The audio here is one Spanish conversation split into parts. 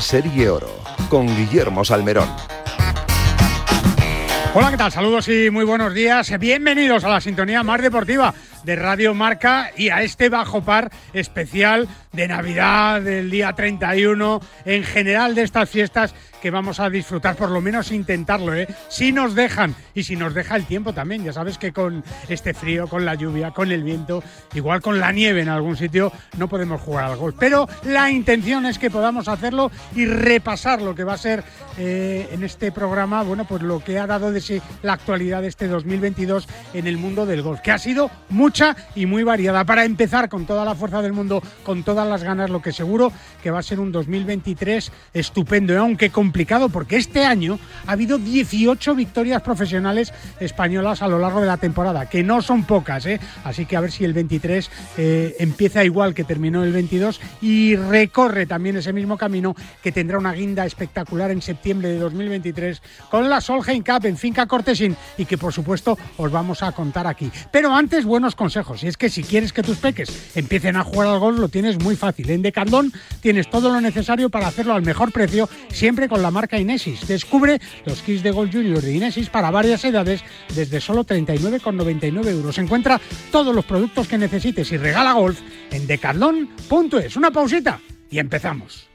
Serie Oro con Guillermo Salmerón. Hola, ¿qué tal? Saludos y muy buenos días. Bienvenidos a la sintonía más deportiva de Radio Marca y a este bajo par especial de Navidad, del día 31, en general de estas fiestas que vamos a disfrutar, por lo menos intentarlo, ¿eh? Si nos dejan y si nos deja el tiempo también. Ya sabes que con este frío, con la lluvia, con el viento, igual con la nieve en algún sitio, no podemos jugar al golf. Pero la intención es que podamos hacerlo y repasar lo que va a ser eh, en este programa, bueno, pues lo que ha dado de sí la actualidad de este 2022 en el mundo del golf, que ha sido mucha y muy variada. Para empezar con toda la fuerza del mundo, con todas las ganas, lo que seguro que va a ser un 2023 estupendo, ¿eh? aunque complicado, porque este año ha habido 18 victorias profesionales españolas a lo largo de la temporada, que no son pocas, ¿eh? así que a ver si el 23 eh, empieza igual que terminó el 22 y recorre también ese mismo camino que tendrá una guinda espectacular en septiembre de 2023 con la Solheim Cup en Finca Cortesín y que por supuesto os vamos a contar aquí. Pero antes, buenos consejos. Y es que si quieres que tus peques empiecen a jugar al golf, lo tienes muy fácil. En Decathlon tienes todo lo necesario para hacerlo al mejor precio, siempre con la marca Inesis. Descubre los kits de Golf Junior de Inesis para varias edades desde solo 39,99 euros. Encuentra todos los productos que necesites y regala golf en decathlon.es. Una pausita y empezamos.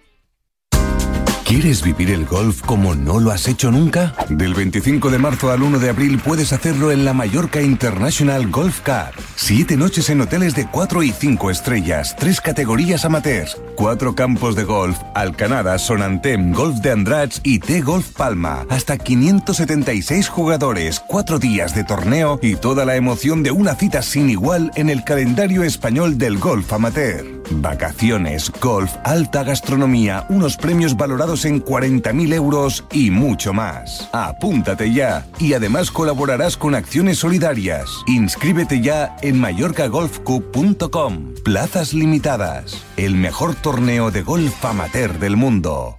¿Quieres vivir el golf como no lo has hecho nunca? Del 25 de marzo al 1 de abril puedes hacerlo en la Mallorca International Golf Cup. Siete noches en hoteles de 4 y 5 estrellas, tres categorías amateurs, cuatro campos de golf, Alcanada, Sonantem, Golf de Andrats y T-Golf Palma. Hasta 576 jugadores, cuatro días de torneo y toda la emoción de una cita sin igual en el calendario español del golf amateur. Vacaciones, golf, alta gastronomía, unos premios valorados en 40.000 euros y mucho más. Apúntate ya y además colaborarás con acciones solidarias. Inscríbete ya en mallorcagolfcup.com. Plazas limitadas. El mejor torneo de golf amateur del mundo.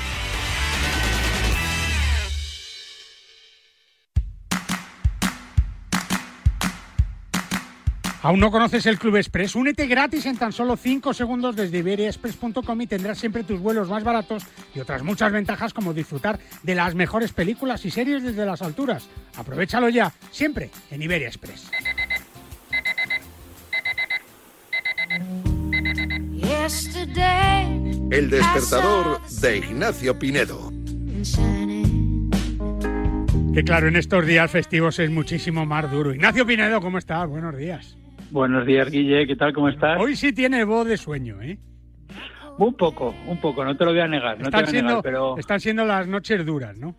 ¿Aún no conoces el Club Express? Únete gratis en tan solo 5 segundos desde iberiaexpress.com y tendrás siempre tus vuelos más baratos y otras muchas ventajas como disfrutar de las mejores películas y series desde las alturas. Aprovechalo ya, siempre en Iberia Express. El despertador de Ignacio Pinedo. Que claro, en estos días festivos es muchísimo más duro. Ignacio Pinedo, ¿cómo estás? Buenos días. Buenos días, Guille, ¿qué tal? ¿Cómo estás? Hoy sí tiene voz de sueño, ¿eh? Un poco, un poco, no te lo voy a negar. No están, te voy a siendo, negar, pero... están siendo las noches duras, ¿no?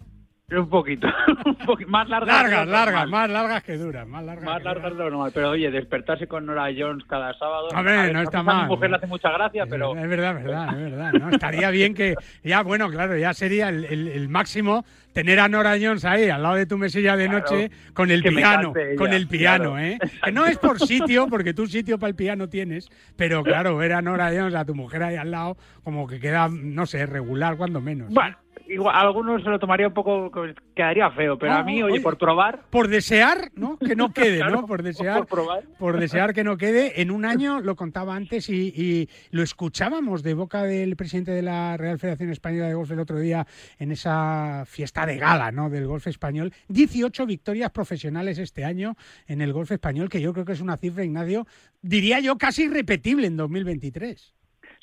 Un poquito, un poquito más largas. Largas, largas, más largas que duras, más largas. Más largas de lo normal. Pero oye, despertarse con Nora Jones cada sábado. A ver, no está A mal. mi mujer le hace mucha gracia, pero. Es verdad, es verdad, es verdad. ¿no? Estaría bien que, ya, bueno, claro, ya sería el, el- el máximo tener a Nora Jones ahí al lado de tu mesilla de Claro, noche con el piano, ella, con el piano, claro. ¿eh? Que no es por sitio, porque tú sitio para el piano tienes, pero claro, ver a Nora Jones, a tu mujer ahí al lado, como que queda, no sé, regular cuando menos. Bueno, igual, a algunos se lo tomaría un poco. Quedaría feo, pero a mí, oye, oye. por probar. Por desear, ¿no? Que no quede, Claro, ¿no? Por desear, por probar. por desear que no quede. En un año, lo contaba antes y, y lo escuchábamos de boca del presidente de la Real Federación Española de Golf el otro día en esa fiesta de gala, ¿no? Del golf español. 18 victorias profesionales este año en el golf español, que yo creo que es una cifra, Ignacio, diría yo casi irrepetible en 2023.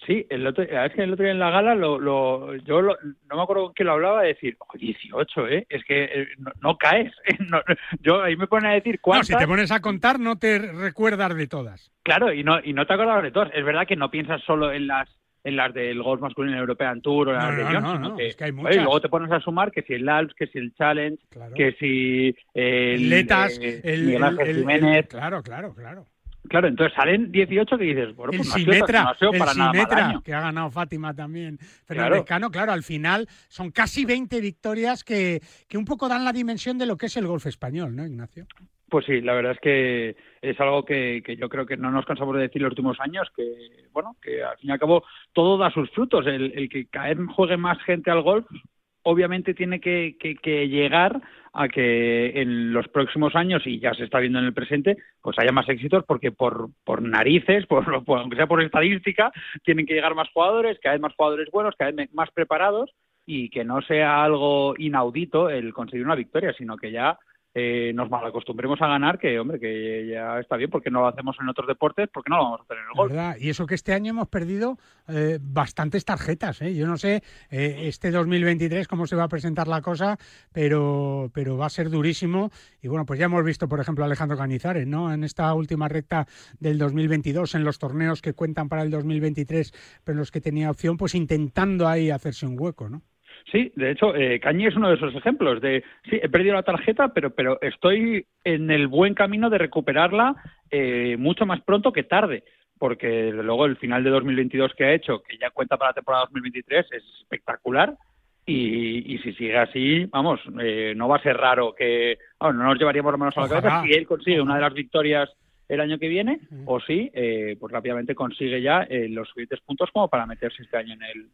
Sí, el otro, verdad es que el otro día en la gala, lo, lo, yo lo- no me acuerdo con quién lo hablaba, de decir, "Ojo, 18, ¿eh? Es que eh, no, no caes. ¿eh? No- yo ahí me ponen a decir No, cuántas. si te pones a contar, no te recuerdas de todas. Claro, y no, y no te acordabas de todas. Es verdad que no piensas solo en las en las del golf masculino European Tour o las No, de no, Jones, no, no, que, es que hay oye, muchas. luego te pones a sumar que si el Alps, que si el Challenge, Claro. que si el, Letas, eh, el, Miguel Ángel el- el- Jiménez. claro, claro, claro. Claro, entonces salen 18 que dices, bueno, el pues no ha sido, Simetra, no ha sido el para nada mal año. que ha ganado Fátima también. Fernández Claro. Cano, claro, al final son casi 20 victorias que, que un poco dan la dimensión de lo que es el golf español, ¿no, Ignacio? Pues sí, la verdad es que es algo que, que yo creo que no nos cansamos de decir los últimos años, que bueno, que al fin y al cabo todo da sus frutos. El, el que vez juegue más gente al golf, obviamente tiene que, que- que llegar a que en los próximos años, y ya se está viendo en el presente, pues haya más éxitos, porque por, por narices, por, por- aunque sea por estadística, tienen que llegar más jugadores, cada vez más jugadores buenos, cada vez más preparados, y que no sea algo inaudito el conseguir una victoria, sino que ya eh, nos malacostumbremos a ganar, que hombre, que ya está bien, porque no lo hacemos en otros deportes, porque no lo vamos a hacer en el verdad, y eso que este año hemos perdido eh, bastantes tarjetas. ¿eh? Yo no sé eh, este 2023 cómo se va a presentar la cosa, pero, pero va a ser durísimo. Y bueno, pues ya hemos visto, por ejemplo, a Alejandro Canizares, ¿no? En esta última recta del 2022, en los torneos que cuentan para el 2023, pero en los que tenía opción, pues intentando ahí hacerse un hueco, ¿no? Sí, de hecho, eh, Cañi es uno de esos ejemplos de, sí, he perdido la tarjeta, pero, pero estoy en el buen camino de recuperarla eh, mucho más pronto que tarde, porque desde luego el final de 2022 que ha hecho, que ya cuenta para la temporada 2023, es espectacular. Y, y si sigue así, vamos, eh, no va a ser raro que, vamos, no nos llevaríamos las manos a la Ojalá. cabeza si él consigue una de las victorias el año que viene, o si eh, pues rápidamente consigue ya eh, los suficientes puntos como para meterse este año en el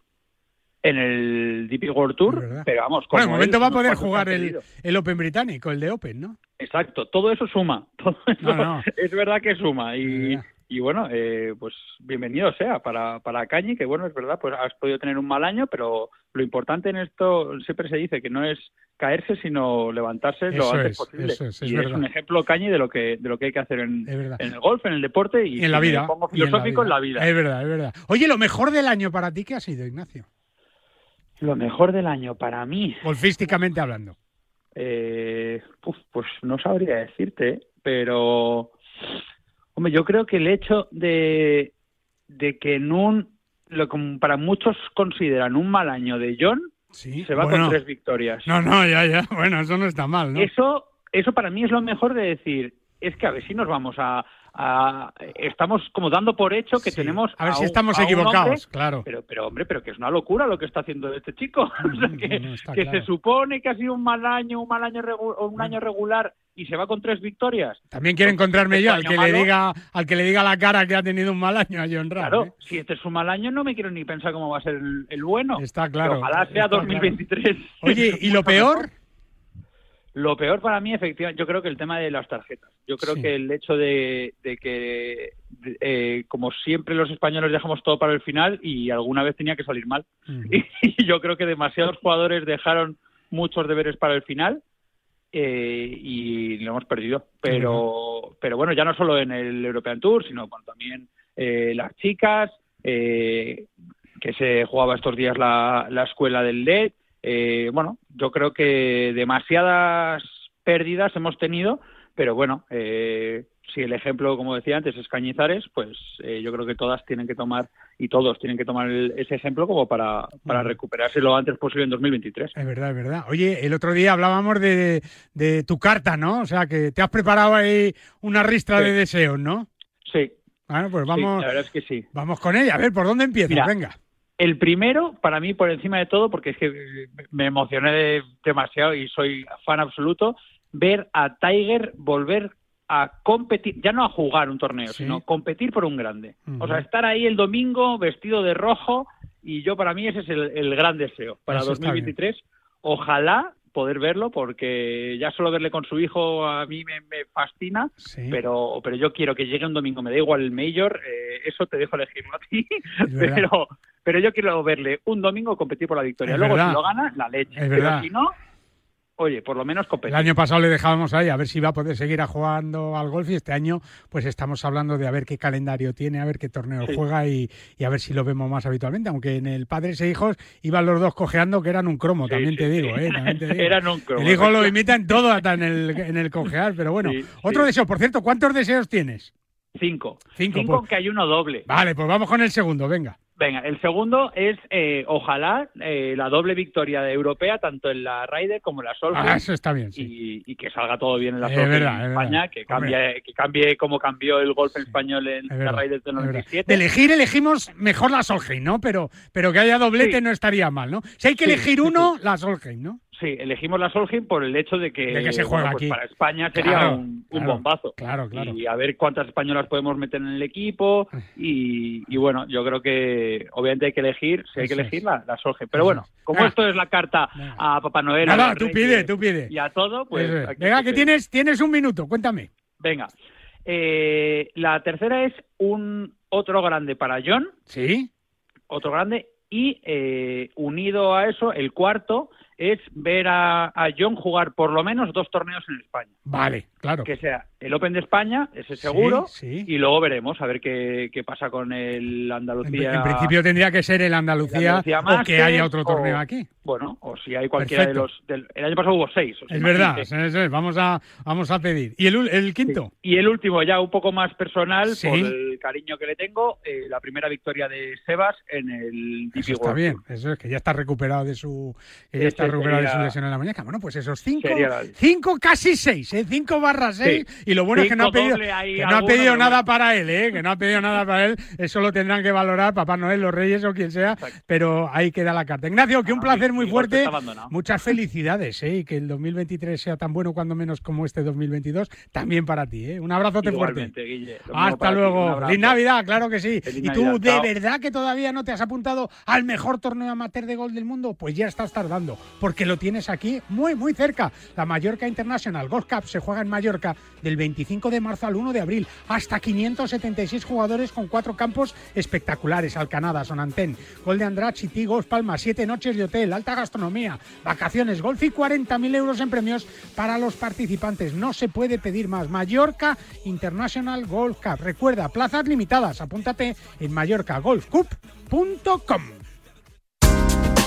en el DP World Tour, pero vamos, bueno, momento va a poder jugar el, el, Open británico, el de Open, ¿no? Exacto, todo eso suma, todo eso es verdad que suma y, y bueno, eh, pues bienvenido sea para, para Cañi, que bueno, es verdad, pues has podido tener un mal año, pero lo importante en esto siempre se dice que no es caerse, sino levantarse lo antes posible. y es un ejemplo Cañi de lo que de lo que hay que hacer en, el golf, en el deporte y, en la vida. pongo filosófico en la, vida. Es verdad, es verdad. Oye, lo mejor del año para ti, ¿qué ha sido, Ignacio? Lo mejor del año para mí. Golfísticamente hablando. Eh, pues no sabría decirte, pero Hombre, yo creo que el hecho de, de que en un, lo como para muchos consideran un mal año de John, se va con tres victorias. No, no, ya, ya, bueno, eso no está mal, ¿no? Eso, eso para mí es lo mejor de decir, es que a ver si nos vamos a, estamos como dando por hecho que tenemos a ver si estamos equivocados claro. pero pero hombre pero que es una locura lo que está haciendo este chico. O sea, que, que se supone que ha sido un mal año un mal año un año regular y se va con tres victorias. También quiere encontrarme yo al que le diga al que le diga la cara que ha tenido un mal año a John Ram claro ¿eh? si este es un mal año no me quiero ni pensar cómo va a ser el, bueno. Está claro ojalá sea 2023 oye y lo peor lo peor para mí, efectivamente, yo creo que el tema de las tarjetas. Yo creo que el hecho de, que, eh, como siempre, los españoles dejamos todo para el final y alguna vez tenía que salir mal. Y, yo creo que demasiados jugadores dejaron muchos deberes para el final eh, y lo hemos perdido. Pero, pero bueno, ya no solo en el European Tour, sino también eh, las chicas, que se jugaba estos días la, la escuela del LED eh, bueno, yo creo que demasiadas pérdidas hemos tenido, pero bueno, eh, si el ejemplo, como decía antes, es Cañizares, pues eh, yo creo que todas tienen que tomar y todos tienen que tomar ese ejemplo como para, para recuperarse lo antes posible en 2023. Es verdad, es verdad. Oye, el otro día hablábamos de, de tu carta, ¿no? O sea, que te has preparado ahí una ristra de deseos, ¿no? Sí. Bueno, pues vamos. la verdad es que sí. Vamos con ella. A ver, ¿por dónde empieza? Venga. El primero, para mí, por encima de todo, porque es que me emocioné demasiado y soy fan absoluto, ver a Tiger volver a competir, ya no a jugar un torneo, sino competir por un grande. O sea, estar ahí el domingo vestido de rojo y yo para mí ese es el, gran deseo para 2023. Ojalá poder verlo porque ya solo verle con su hijo a mí me, fascina, pero pero yo quiero que llegue un domingo, me da igual el mayor, eh, eso te dejo elegirlo a ti, pero pero yo quiero verle un domingo competir por la victoria. Luego si lo gana, la leche, pero si no, oye, por lo menos competir. El año pasado le dejábamos ahí a ver si va a poder seguir jugando al golf y este año pues estamos hablando de a ver qué calendario tiene, a ver qué torneo juega y, a ver si lo vemos más habitualmente, aunque en el Padres e Hijos iban los dos cojeando que eran un cromo, también, te digo, ¿eh? eran un cromo. El hijo lo imita en todo, hasta en el, en el cojear, pero bueno. Otro deseo, por cierto, ¿cuántos deseos tienes? Cinco. Cinco, Cinco pues. que hay uno doble. Vale, pues vamos con el segundo, venga. Venga, el segundo es, eh, ojalá, eh, la doble victoria de europea, tanto en la Ryder como en la Solheim. Ah, eso está bien, y, que salga todo bien en la Solheim en España, que cambie, que cambie como cambió el golf español en la Ryder del 97. De elegir, elegimos mejor la Solheim, ¿no? Pero, pero que haya doblete no estaría mal, ¿no? Si hay que elegir uno, la Solheim, ¿no? Sí, elegimos la Solheim por el hecho de que, se juega pues aquí. para España sería un, bombazo. Claro, claro. Y a ver cuántas españolas podemos meter en el equipo. Y, bueno, yo creo que obviamente hay que elegir, si hay que elegir la, la Solheim. Pero bueno, como esto es la carta a Papá Noel, Nada, tú pide, tú pide. Y a todo, pues. Venga, que tienes, tienes un minuto, cuéntame. Venga. Eh, la tercera es un otro grande para John. Sí. Otro grande. Y eh, unido a eso, el cuarto es ver a, John jugar por lo menos dos torneos en España. Vale, claro. Que sea el Open de España, ese seguro, y luego veremos a ver qué, pasa con el Andalucía. En, principio tendría que ser el Andalucía, o que haya otro torneo aquí. Bueno, o si hay cualquiera de los... el año pasado hubo seis. es verdad, vamos, a, vamos a pedir. ¿Y el, el quinto? Y el último, ya un poco más personal, por el cariño que le tengo, eh, la primera victoria de Sebas en el Eso está bien, eso es que ya está recuperado de su... Que ya está recuperado de su lesión en la muñeca. Bueno, pues esos cinco, la- cinco casi seis, ¿eh? cinco barras seis. Y lo bueno es que no ha pedido, que no ha pedido nada bueno. para él, ¿eh? que no ha pedido nada para él. Eso lo tendrán que valorar Papá Noel, los Reyes o quien sea. Pero ahí queda la carta. Ignacio, que un Ah, placer muy fuerte. Muchas felicidades, ¿eh? y que el 2023 sea tan bueno cuando menos como este 2022. También para ti. ¿eh? Un abrazote fuerte. Igualmente, Guille. Lo mismo Hasta luego. Feliz Navidad, claro que sí. Feliz ¿Y tú Navidad, de chao. verdad que todavía no te has apuntado al mejor torneo amateur de gol del mundo? Pues ya estás tardando, porque lo tienes aquí muy, muy cerca. La Mallorca International Golf Cup se juega en Mallorca del 25 de marzo al 1 de abril. Hasta 576 jugadores con cuatro campos espectaculares. Alcanada, Sonantén, Gol de Andrade, Chití, Golf Palma, siete noches de hotel, alta gastronomía, vacaciones, golf y 40.000 euros en premios para los participantes. No se puede pedir más. Mallorca International Golf Cup. Recuerda, plazas limitadas. Apúntate en mallorcagolfcup.com.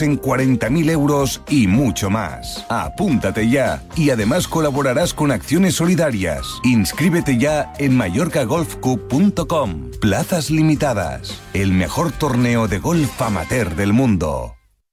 en 40.000 euros y mucho más. Apúntate ya y además colaborarás con acciones solidarias. Inscríbete ya en mallorcagolfcup.com. Plazas limitadas. El mejor torneo de golf amateur del mundo.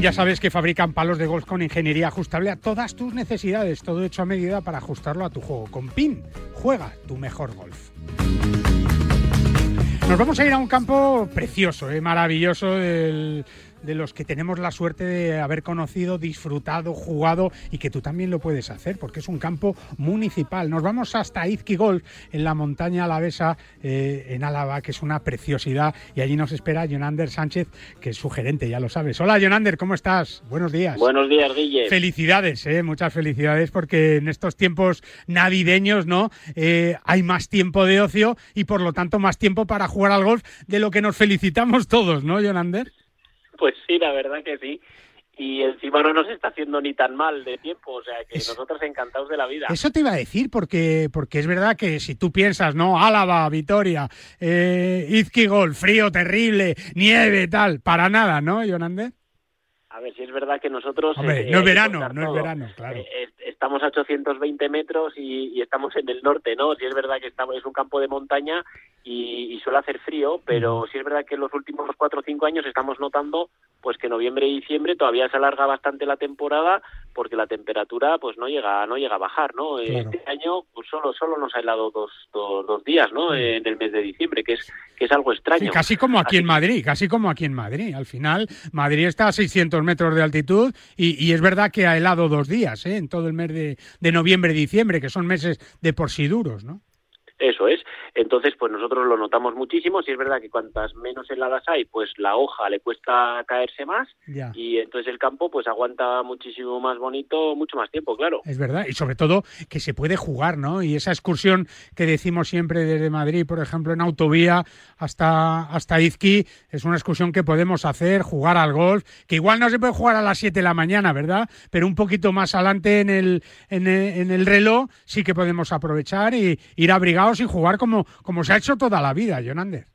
ya sabes que fabrican palos de golf con ingeniería ajustable a todas tus necesidades, todo hecho a medida para ajustarlo a tu juego. Con PIN, juega tu mejor golf. Nos vamos a ir a un campo precioso, eh, maravilloso del de los que tenemos la suerte de haber conocido, disfrutado, jugado y que tú también lo puedes hacer porque es un campo municipal. Nos vamos hasta Izquigol, en la montaña alavesa, eh, en Álava, que es una preciosidad y allí nos espera Jonander Sánchez, que es su gerente, ya lo sabes. Hola Jonander, ¿cómo estás? Buenos días. Buenos días, Guille. Felicidades, eh, muchas felicidades porque en estos tiempos navideños, ¿no? Eh, hay más tiempo de ocio y por lo tanto más tiempo para jugar al golf de lo que nos felicitamos todos, ¿no, Jonander? Pues sí, la verdad que sí. Y encima no nos está haciendo ni tan mal de tiempo, o sea que nosotros encantados de la vida. Eso te iba a decir, porque, porque es verdad que si tú piensas, ¿no? Álava, Vitoria, eh, Izquigol, frío terrible, nieve, tal, para nada, ¿no, Jonander? A ver, si es verdad que nosotros... Hombre, no es verano, no es verano, claro. Eh, estamos a 820 metros y, estamos en el norte, ¿no? Si es verdad que estamos, es un campo de montaña y, suele hacer frío, pero sí es verdad que en los últimos cuatro o cinco años estamos notando pues que noviembre y diciembre todavía se alarga bastante la temporada porque la temperatura pues no llega no llega a bajar no este año pues solo solo nos ha helado dos, dos, días no en el mes de diciembre que es que es algo extraño. Casi como aquí en Madrid casi como aquí en Madrid. Al final Madrid está a 600 metros de altitud y, es verdad que ha helado dos días ¿eh? en todo el mes de, de noviembre diciembre que son meses de por sí duros no eso es. Entonces, pues nosotros lo notamos muchísimo. Si es verdad que cuantas menos heladas hay, pues la hoja le cuesta caerse más y entonces el campo pues aguanta muchísimo más bonito, mucho más tiempo, claro. Es verdad. Y sobre todo que se puede jugar, ¿no? Y esa excursión que decimos siempre desde Madrid, por ejemplo, en autovía hasta, hasta Izqui, es una excursión que podemos hacer, jugar al golf, que igual no se puede jugar a las 7 de la mañana, ¿verdad? Pero un poquito más adelante en el, en el, en el reloj sí que podemos aprovechar y ir abrigados y jugar como, como se ha hecho toda la vida, Jonander.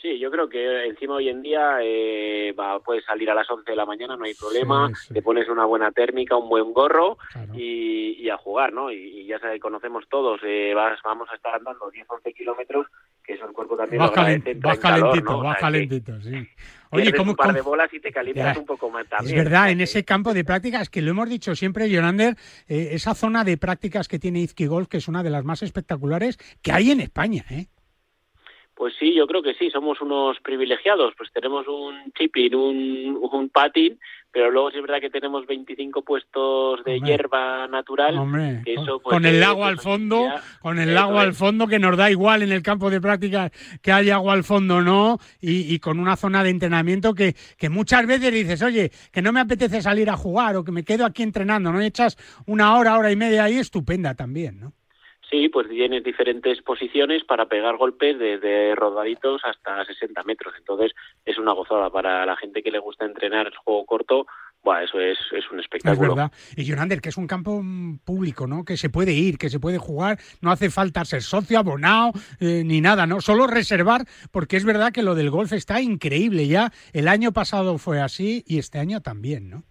Sí, yo creo que encima hoy en día eh, va, puedes salir a las 11 de la mañana, no hay problema, te pones una buena térmica, un buen gorro y, a jugar, ¿no? Y, ya sabes, conocemos todos, eh, vas, vamos a estar andando 10, 11 kilómetros, que eso el cuerpo también vas, vas calentito, vas calentito, sí. Oye, ¿cómo, un par de bolas y te calientas un poco más también. Es verdad, en ese campo de prácticas, que lo hemos dicho siempre, Jonander, eh, esa zona de prácticas que tiene Izqui Golf, que es una de las más espectaculares que hay en España, ¿eh? Pues sí, yo creo que sí, somos unos privilegiados, pues tenemos un chipping, un, un patín, pero luego sí es verdad que tenemos 25 puestos de hierba natural. que eso, pues, con el agua al fondo, con el agua al fondo que nos da igual en el campo de práctica que haya agua al fondo o no, y, y, con una zona de entrenamiento que, que muchas veces dices, oye, que no me apetece salir a jugar o que me quedo aquí entrenando, ¿no? Y echas una hora, hora y media ahí, estupenda también, ¿no? Sí, pues tienes diferentes posiciones para pegar golpes desde rodaditos hasta 60 metros. Entonces es una gozada para la gente que le gusta entrenar el juego corto. Buah, eso es, es un espectáculo. Es verdad. Y Jonander, que es un campo público, ¿no? Que se puede ir, que se puede jugar. No hace falta ser socio, abonado, eh, ni nada, ¿no? Solo reservar, porque es verdad que lo del golf está increíble ya. El año pasado fue así y este año también, ¿no?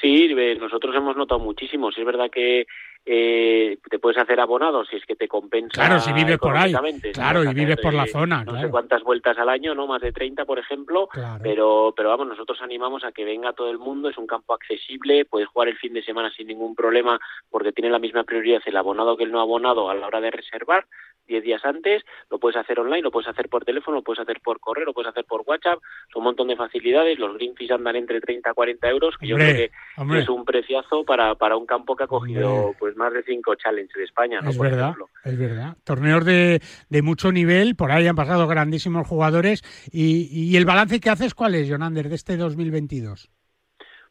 Sí, nosotros hemos notado muchísimo. Sí, es verdad que eh, te puedes hacer abonado si es que te compensa. Claro, si vives por ahí. Claro, y vives por la zona. No sé cuántas vueltas al año, no más de 30, por ejemplo. Pero, pero vamos, nosotros animamos a que venga todo el mundo. Es un campo accesible, puedes jugar el fin de semana sin ningún problema porque tiene la misma prioridad el abonado que el no abonado a la hora de reservar. 10 días antes, lo puedes hacer online, lo puedes hacer por teléfono, lo puedes hacer por correo, lo puedes hacer por WhatsApp, son un montón de facilidades, los green fees andan entre 30 a 40 euros, que yo creo que es un preciazo para, para un campo que ha cogido pues más de cinco challenges de España, ¿no? Es verdad, es verdad. Torneos de, de mucho nivel, por ahí han pasado grandísimos jugadores y, y el balance que haces, ¿cuál es, Jonander, de este 2022?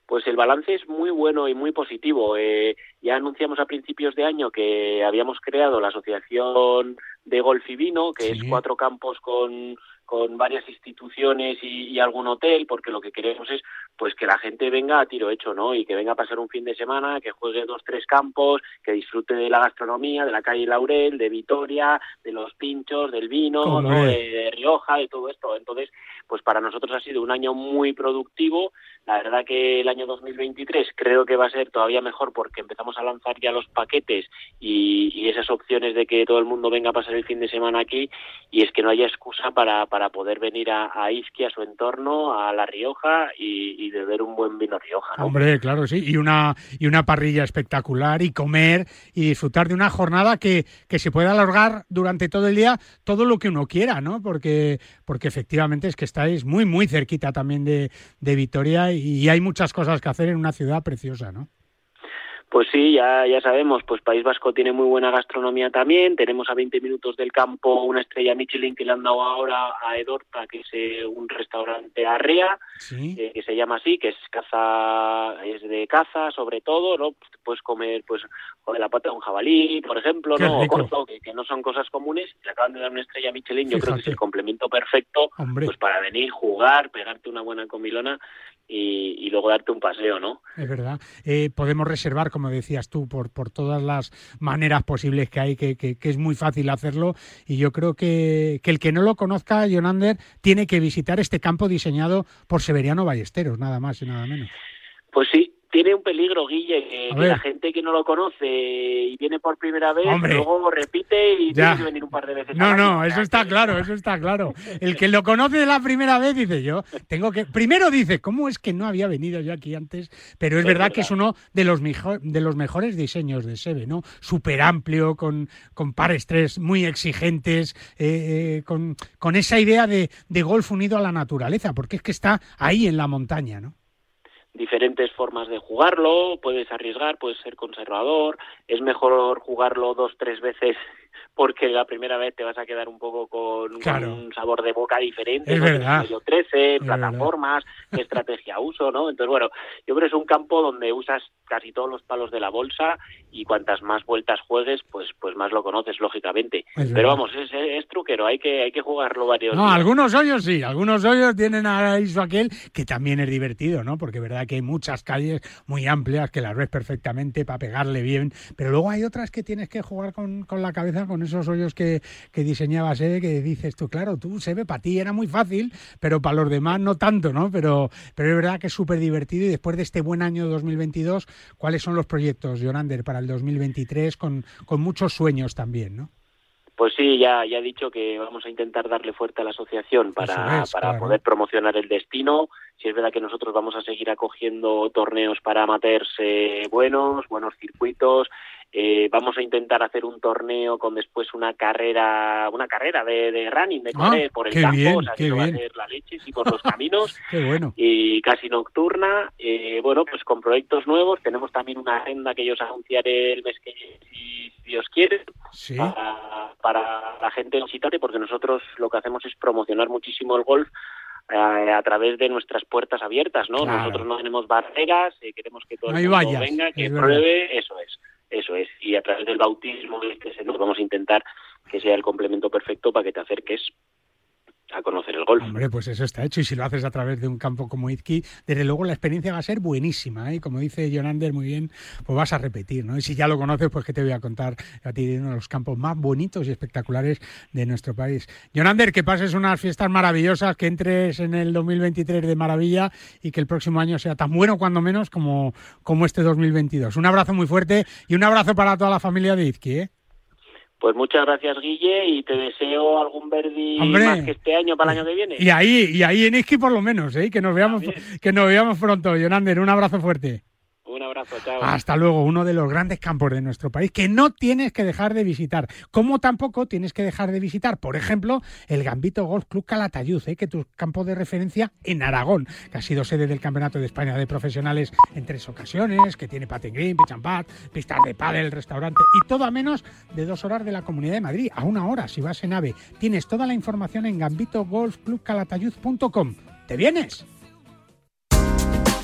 Pues el balance es muy bueno y muy positivo. Eh, ya anunciamos a principios de año que habíamos creado la Asociación de Golf y Vino, que es cuatro campos con, con varias instituciones y, algún hotel, porque lo que queremos es pues que la gente venga a tiro hecho, ¿no? Y que venga a pasar un fin de semana, que juegue dos, tres campos, que disfrute de la gastronomía, de la calle Laurel, de Vitoria, de los pinchos, del vino, ¿no? de, Rioja, de todo esto. Entonces, pues para nosotros ha sido un año muy productivo. La verdad que el año 2023 creo que va a ser todavía mejor porque empezamos a lanzar ya los paquetes y, esas opciones de que todo el mundo venga a pasar el fin de semana aquí y es que no haya excusa para para poder venir a, a a su entorno, a La Rioja y, beber un buen vino Rioja. Hombre, claro, sí, y una, y una parrilla espectacular y comer y disfrutar de una jornada que, que se pueda alargar durante todo el día todo lo que uno quiera, ¿no? Porque, porque efectivamente es que estáis muy, muy cerquita también de, de Vitoria y hay muchas cosas que hacer en una ciudad preciosa, ¿no? Pues sí, ya, ya sabemos, pues País Vasco tiene muy buena gastronomía también, tenemos a 20 minutos del campo una estrella Michelin que le han dado ahora a Edorta, que es eh, un restaurante arrea, eh, que se llama así, que es caza, es de caza sobre todo, ¿no? Pues puedes comer, pues, de la pata de un jabalí, por ejemplo, ¿no? O que, no son cosas comunes, le acaban de dar una estrella Michelin, yo creo que es el complemento perfecto, pues para venir, jugar, pegarte una buena comilona y, luego darte un paseo, ¿no? Es verdad. Eh, podemos reservar, como decías tú, por, por todas las maneras posibles que hay, que, que, es muy fácil hacerlo. Y yo creo que, que el que no lo conozca, Jonander, tiene que visitar este campo diseñado por Severiano Ballesteros, nada más y nada menos. Pues sí, tiene un peligro, Guille, que, la gente que no lo conoce y viene por primera vez, luego repite y tiene que venir un par de veces. No, no, eso está claro, eso está claro. El que lo conoce de la primera vez dice yo, tengo que. Primero dice, ¿cómo es que no había venido yo aquí antes? Pero es, verdad, que es uno de los, mejor, de los mejores diseños de Sebe, ¿no? Súper amplio, con, con pares tres muy exigentes, eh, eh, con, con esa idea de, de golf unido a la naturaleza, porque es que está ahí en la montaña, ¿no? Diferentes formas de jugarlo, puedes arriesgar, puedes ser conservador, es mejor jugarlo dos, tres veces porque la primera vez te vas a quedar un poco con, un sabor de boca diferente, es verdad. Yo 13, plataformas, qué estrategia uso, ¿no? Entonces, bueno, yo creo que es un campo donde usas casi todos los palos de la bolsa y cuantas más vueltas juegues, pues pues más lo conoces, lógicamente. Pero vamos, es, es, truquero, hay que hay que jugarlo varios No, algunos hoyos sí, algunos hoyos tienen a eso aquel que también es divertido, ¿no? Porque es verdad que hay muchas calles muy amplias que las ves perfectamente para pegarle bien, pero luego hay otras que tienes que jugar con, con la cabeza con esos hoyos que, que diseñaba Sebe, que dices tú, claro, tú, Sebe, para ti era muy fácil, pero para los demás no tanto, ¿no? Pero, pero es verdad que es súper divertido y después de este buen año 2022, ¿cuáles son los proyectos, Jonander, para el 2023 con, con muchos sueños también, ¿no? Pues sí, ya, ya he dicho que vamos a intentar darle fuerte a la asociación para, para poder promocionar el destino. Si es verdad que nosotros vamos a seguir acogiendo torneos para amateurs eh, buenos, buenos circuitos, eh, vamos a intentar hacer un torneo con después una carrera, una carrera de, running, de ah, correr por el campo, o sea, que va a ser la leche, y por los caminos, y casi nocturna. Eh, bueno, pues con proyectos nuevos, tenemos también una agenda que yo os anunciaré el mes que si Dios quiere, para, la gente visitante, porque nosotros lo que hacemos es promocionar muchísimo el golf eh, a través de nuestras puertas abiertas, ¿no? Nosotros no tenemos barreras, queremos que todo el mundo venga, que pruebe, eso es. Eso es, y a través del bautismo este nos vamos a intentar que sea el complemento perfecto para que te acerques a conocer el golf. Hombre, pues eso está hecho. Y si lo haces a través de un campo como Izqui, desde luego la experiencia va a ser buenísima. ¿eh? Como dice Jonander muy bien, pues vas a repetir. ¿no? Y si ya lo conoces, pues que te voy a contar a ti de uno de los campos más bonitos y espectaculares de nuestro país. Jonander, que pases unas fiestas maravillosas, que entres en el 2023 de maravilla y que el próximo año sea tan bueno, cuando menos, como, como este 2022. Un abrazo muy fuerte y un abrazo para toda la familia de Izqui. ¿eh? Pues muchas gracias, Guille, y te deseo algún Verdi más que este año para el año que viene. Y ahí, y ahí en Iski por lo menos, ¿eh? que nos veamos, que nos veamos pronto, Jonander. Un abrazo fuerte. Un abrazo, chao. Hasta luego, uno de los grandes campos de nuestro país que no tienes que dejar de visitar. Como tampoco tienes que dejar de visitar, por ejemplo, el Gambito Golf Club Calatayud, ¿eh? que es tu campo de referencia en Aragón, que ha sido sede del Campeonato de España de Profesionales en tres ocasiones, que tiene patin green, pitch and pistas de pádel, restaurante y todo a menos de dos horas de la Comunidad de Madrid, a una hora si vas en AVE. Tienes toda la información en gambitogolfclubcalatayud.com. ¿Te vienes?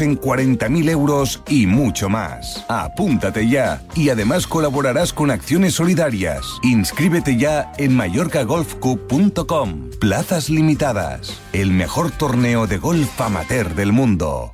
en 40.000 euros y mucho más. Apúntate ya y además colaborarás con acciones solidarias. Inscríbete ya en mallorcagolfcup.com. Plazas limitadas. El mejor torneo de golf amateur del mundo.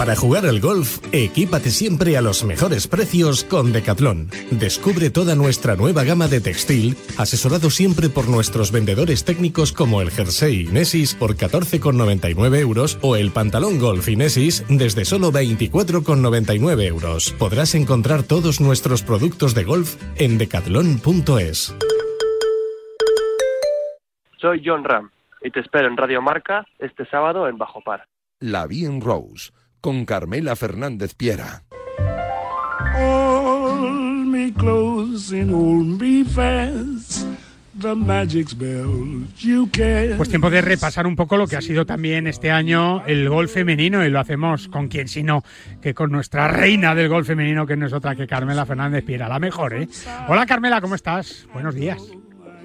Para jugar al golf, equípate siempre a los mejores precios con Decathlon. Descubre toda nuestra nueva gama de textil, asesorado siempre por nuestros vendedores técnicos como el jersey Inesis por 14,99 euros o el pantalón golf Inesis desde solo 24,99 euros. Podrás encontrar todos nuestros productos de golf en decathlon.es. Soy John Ram y te espero en Radio Marca este sábado en Bajo Par. La Bien Rose con Carmela Fernández Piera. Hold me close and hold me fast. Pues tiempo de repasar un poco lo que ha sido también este año el golf femenino y lo hacemos con quien sino que con nuestra reina del golf femenino que no es otra que Carmela Fernández Piera, la mejor, ¿eh? Hola Carmela, ¿cómo estás? Buenos días.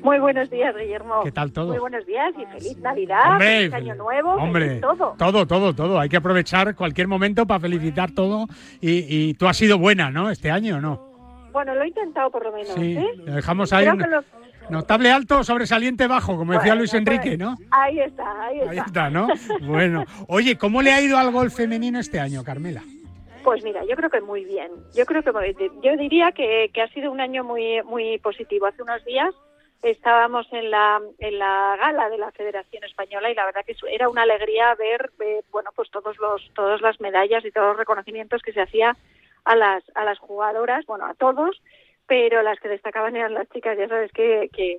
Muy buenos días, Guillermo. ¿Qué tal todo? Muy buenos días y feliz Navidad, Hombre, feliz Año Nuevo, Hombre, feliz todo. todo, todo, todo. Hay que aprovechar cualquier momento para felicitar todo y, y tú has sido buena, ¿no? Este año, ¿no? Bueno, lo he intentado por lo menos, Sí, ¿eh? lo dejamos ahí. Un- lo- Notable alto, sobresaliente bajo, como decía Luis Enrique, pues, ¿no? Ahí está, ahí está. Ahí está, ¿no? Bueno, oye, ¿cómo le ha ido al golf femenino este año, Carmela? Pues mira, yo creo que muy bien. Yo creo que muy- yo diría que, que ha sido un año muy muy positivo. Hace unos días estábamos en la en la gala de la Federación Española y la verdad que era una alegría ver bueno pues todos los todas las medallas y todos los reconocimientos que se hacía a las a las jugadoras, bueno a todos pero las que destacaban eran las chicas, ya sabes que, que,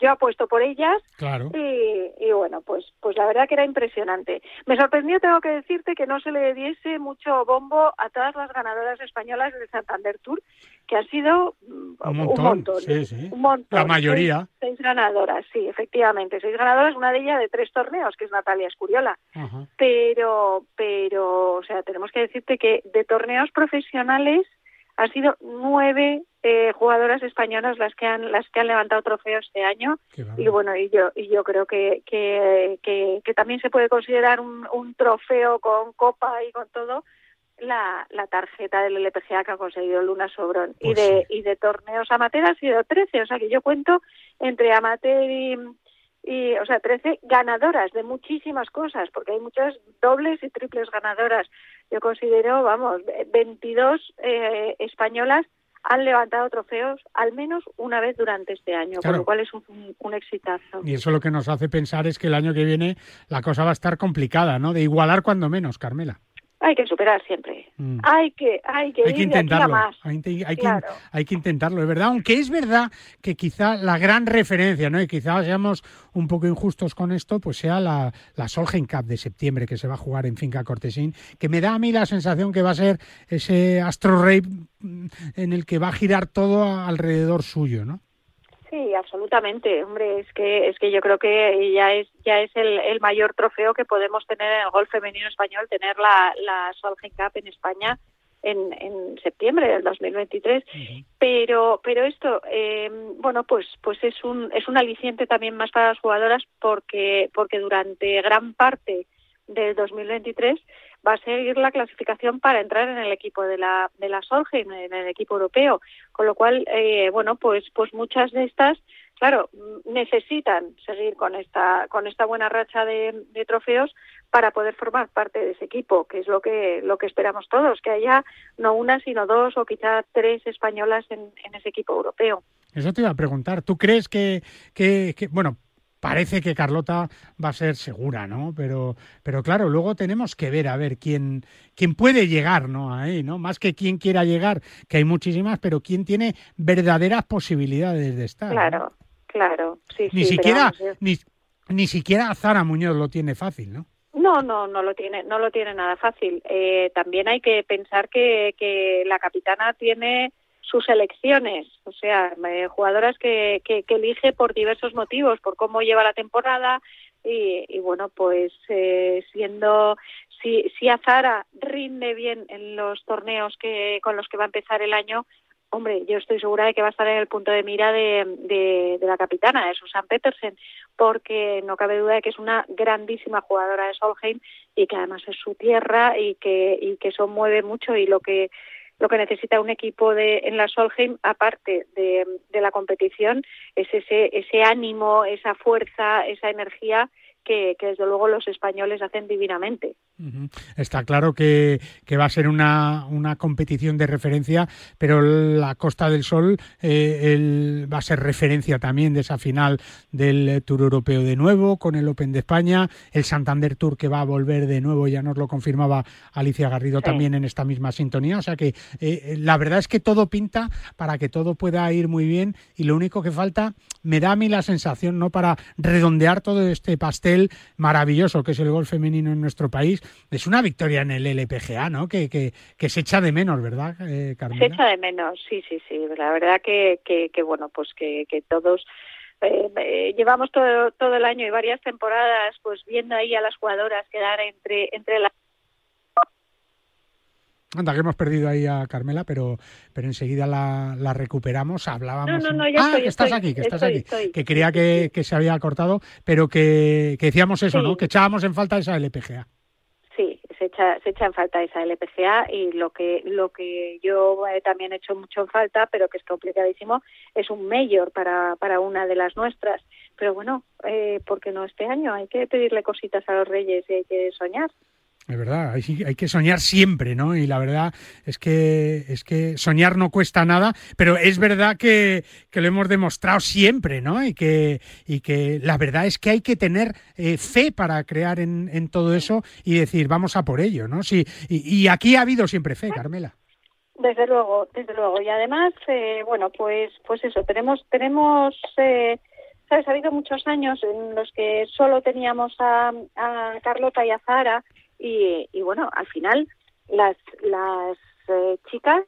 yo apuesto por ellas. Claro. Y, y, bueno, pues, pues la verdad que era impresionante. Me sorprendió, tengo que decirte, que no se le diese mucho bombo a todas las ganadoras españolas del Santander Tour, que han sido un montón. sí, sí. Un montón. La mayoría. Seis, ganadoras, sí, efectivamente. Seis ganadoras, una de ellas de tres torneos, que es Natalia Escuriola. Pero, pero, o sea, tenemos que decirte que de torneos profesionales han sido nueve eh, jugadoras españolas las que han las que han levantado trofeos este año. Y bueno y yo y yo creo que que, que, también se puede considerar un, un, trofeo con copa y con todo la, la tarjeta del LPGA que ha conseguido Luna Sobrón. Y Pues de y de torneos amateur ha sido 13 o sea que yo cuento entre amateur y y, o sea, 13 ganadoras de muchísimas cosas, porque hay muchas dobles y triples ganadoras. Yo considero, vamos, 22 eh, españolas han levantado trofeos al menos una vez durante este año, Claro. con lo cual es un, un exitazo. Y eso lo que nos hace pensar es que el año que viene la cosa va a estar complicada, ¿no? De igualar cuando menos, Carmela. Hay que superar siempre. Mm. Hay que, hay que Hay que ir de aquí a intentarlo, más. hay, que- hay que, Claro. hay que intentarlo, es verdad. Aunque es verdad que quizá la gran referencia, ¿no? Y quizá seamos un poco injustos con esto, pues sea la, la Solheim Cup de septiembre que se va a jugar en Finca Cortesín, que me da a mí la sensación que va a ser ese Astro Rey mm, en el que va a girar todo alrededor suyo, ¿no? Sí, absolutamente. Hombre, es que es que yo creo que ya es ya es el, el mayor trofeo que podemos tener en el golf femenino español, tener la, la Solheim Cup en España en, en septiembre del 2023. Pero pero esto, eh, bueno, pues pues es un es un aliciente también más para las jugadoras porque porque durante gran parte del 2023 va a seguir la clasificación para entrar en el equipo de la de la Solheim, en el equipo europeo, con lo cual eh, bueno pues pues muchas de estas claro mm, necesitan seguir con esta con esta buena racha de, de trofeos para poder formar parte de ese equipo que es lo que lo que esperamos todos que haya no una sino dos o quizá tres españolas en, en ese equipo europeo Eso te iba a preguntar. ¿Tú crees que, que, que- bueno, parece que Carlota va a ser segura, ¿no? Pero, pero claro, luego tenemos que ver a ver quién, quién puede llegar, ¿no? Ahí, ¿no? Más que quién quiera llegar, que hay muchísimas, pero quién tiene verdaderas posibilidades de estar. ¿no? claro claro sí Ni sí, siquiera, ni, ni siquiera Zara Muñoz lo tiene fácil, ¿no? No, no, no lo tiene, no lo tiene nada fácil. Eh, también hay que pensar que, que la capitana tiene sus elecciones, o sea, eh, jugadoras que, que, que elige por diversos motivos, por cómo lleva la temporada y, y bueno, pues eh, siendo si si Azara rinde bien en los torneos que con los que va a empezar el año, hombre, yo estoy segura de que va a estar en el punto de mira de, de, de la capitana, de Susan Petersen, porque no cabe duda de que es una grandísima jugadora de Solheim y que además es su tierra y que, y que eso mueve mucho y lo que lo que necesita un equipo de en la Solheim aparte de, de la competición es ese ese ánimo esa fuerza esa energía que, que desde luego los españoles hacen divinamente. Está claro que, que va a ser una, una competición de referencia, pero la Costa del Sol eh, el- va a ser referencia también de esa final del Tour Europeo de nuevo, con el Open de España, el Santander Tour que va a volver de nuevo, ya nos lo confirmaba Alicia Garrido Sí. también en esta misma sintonía. O sea que eh, la verdad es que todo pinta para que todo pueda ir muy bien y lo único que falta, me da a mí la sensación, ¿no? Para redondear todo este pastel maravilloso que es el golf femenino en nuestro país, es una victoria en el LPGA, ¿no? Que, que, que se echa de menos, ¿verdad, eh, Se Carmela? echa de menos, sí, sí, sí. La verdad que, que, que bueno, pues que, que todos eh, eh, llevamos todo, todo el año y varias temporadas pues viendo ahí a las jugadoras quedar entre, entre las Anda, que hemos perdido ahí a Carmela, pero, pero enseguida la, la recuperamos. Hablábamos. No, no, no, ya ah, estoy, que estás estoy, aquí, que estás estoy, aquí. Que creía que, que se había cortado, pero que, que decíamos eso, Sí. ¿no? Que echábamos en falta esa LPGA. Sí, se echa, se echa en falta esa LPGA y lo que lo que yo eh, también he hecho mucho en falta, pero que es complicadísimo, es un mayor para, para una de las nuestras. Pero bueno, eh, ¿por qué no este año? Hay que pedirle cositas a los reyes y hay que soñar. Es verdad, hay, hay que soñar siempre, ¿no? Y la verdad es que es que soñar no cuesta nada, pero es verdad que, que lo hemos demostrado siempre, ¿no? Y que, y que la verdad es que hay que tener eh, fe para crear en, en todo eso y decir, vamos a por ello, ¿no? Sí, y, aquí ha habido siempre fe, Carmela. Desde luego, desde luego. Y además, eh, bueno, pues, pues eso, tenemos, tenemos, eh, sabes, ha habido muchos años en los que solo teníamos a, a Carlota y a Zara y, y bueno, al final las, las eh, chicas,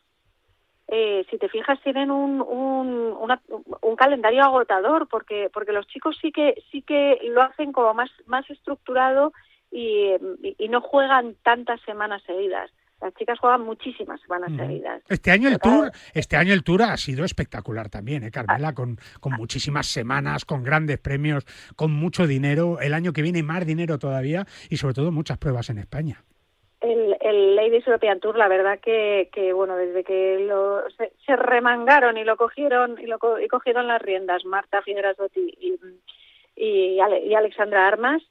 eh, si te fijas, tienen un, un, una- un calendario agotador porque, porque los chicos sí que, sí que lo hacen como más, más estructurado y, y- y no juegan tantas semanas seguidas. Las chicas juegan muchísimas semanas seguidas. Este año el Pero tour, este año el tour ha sido espectacular también, ¿eh, Carmela? Con, con muchísimas semanas, con grandes premios, con mucho dinero. El año que viene más dinero todavía y sobre todo muchas pruebas en España. El, el Ladies European Tour, la verdad que, que bueno, desde que lo, se, se remangaron y lo cogieron y lo y cogieron las riendas Marta Figuerasotti y, y, Ale- y Alexandra Armas,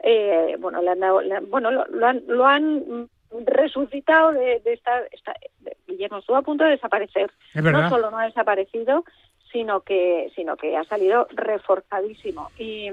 eh, bueno, le han dado- le bueno, lo, lo han, lo han resucitado de, de esta, esta- de- Guillermo estuvo a punto de desaparecer. No solo no ha desaparecido, sino que, sino que ha salido reforzadísimo. Y,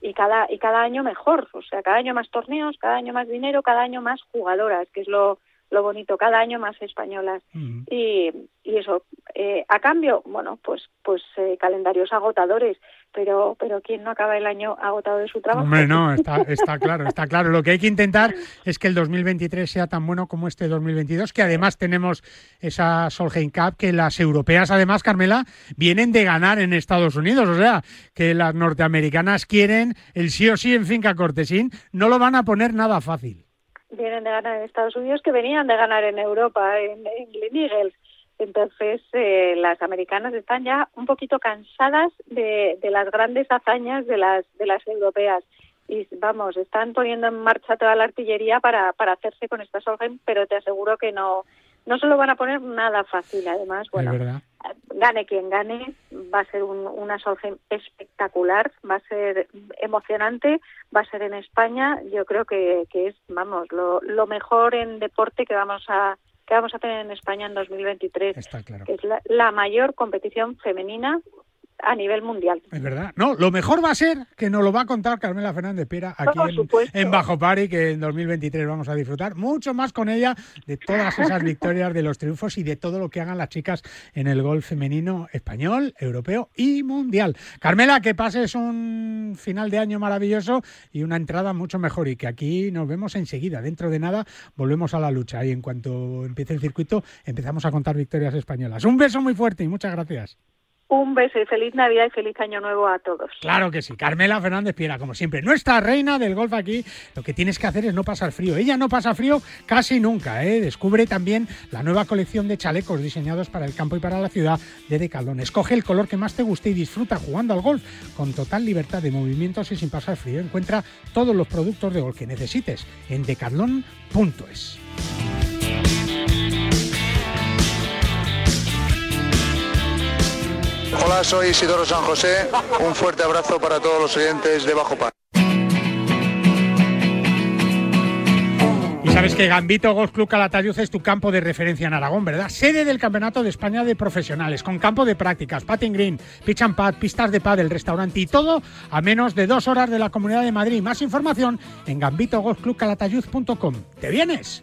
y cada y cada año mejor, o sea, cada año más torneos, cada año más dinero, cada año más jugadoras, que es lo lo bonito, cada año más españolas. Y, y eso eh, a cambio bueno pues pues eh, calendarios agotadores pero pero quién no acaba el año agotado de su trabajo Hombre, no, está, está claro, está claro. Lo que hay que intentar es que el 2023 sea tan bueno como este 2022, que además tenemos esa Solheim Cup, que las europeas, además, Carmela, vienen de ganar en Estados Unidos. O sea, que las norteamericanas quieren el sí o sí en Finca Cortesín, no lo van a poner nada fácil. vienen de ganar en Estados Unidos que venían de ganar en Europa, en, en Glen Eagles. Entonces, eh, las americanas están ya un poquito cansadas de, de las grandes hazañas de las, de las europeas. Y vamos, están poniendo en marcha toda la artillería para, para hacerse con esta Solheim, pero te aseguro que no, no se lo van a poner nada fácil. Además, bueno, verdad. gane quien gane, va a ser un- una Solheim espectacular, va a ser emocionante, va a ser en España. Yo creo que, que es, vamos, lo, lo mejor en deporte que vamos a que vamos a tener en España en 2023, Está claro. que es la, la mayor competición femenina a nivel mundial. Es verdad. No, lo mejor va a ser que nos lo va a contar Carmela Fernández Pera aquí en Bajo Pari, que en 2023 vamos a disfrutar mucho más con ella de todas esas victorias, de los triunfos y de todo lo que hagan las chicas en el golf femenino español, europeo y mundial. Carmela, que pases un final de año maravilloso y una entrada mucho mejor y que aquí nos vemos enseguida. Dentro de nada volvemos a la lucha y en cuanto empiece el circuito empezamos a contar victorias españolas. Un beso muy fuerte y muchas gracias. Un beso y feliz Navidad y feliz Año Nuevo a todos. Claro que sí, Carmela Fernández Piera, como siempre, nuestra reina del golf aquí. Lo que tienes que hacer es no pasar frío. Ella no pasa frío casi nunca. ¿eh? Descubre también la nueva colección de chalecos diseñados para el campo y para la ciudad de Decathlon. Escoge el color que más te guste y disfruta jugando al golf con total libertad de movimientos y sin pasar frío. Encuentra todos los productos de golf que necesites en decathlon.es. Hola, soy Isidoro San José. Un fuerte abrazo para todos los oyentes de Bajo Par. Y sabes que Gambito Golf Club Calatayud es tu campo de referencia en Aragón, ¿verdad? Sede del Campeonato de España de Profesionales, con campo de prácticas, patting green, pitch and pad, pistas de pádel, restaurante y todo a menos de dos horas de la Comunidad de Madrid. Más información en gambitogolfclubcalatayud.com. ¿Te vienes?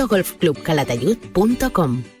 gambitogolfclubcalatayud.com.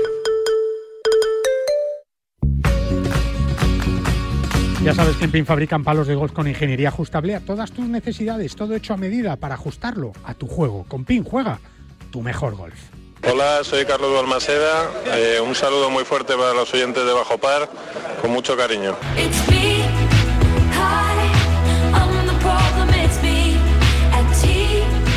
Ya sabes que en PIN fabrican palos de golf con ingeniería ajustable a todas tus necesidades, todo hecho a medida para ajustarlo a tu juego. Con PIN juega tu mejor golf. Hola, soy Carlos Balmaseda. Eh, un saludo muy fuerte para los oyentes de Bajo Par, con mucho cariño.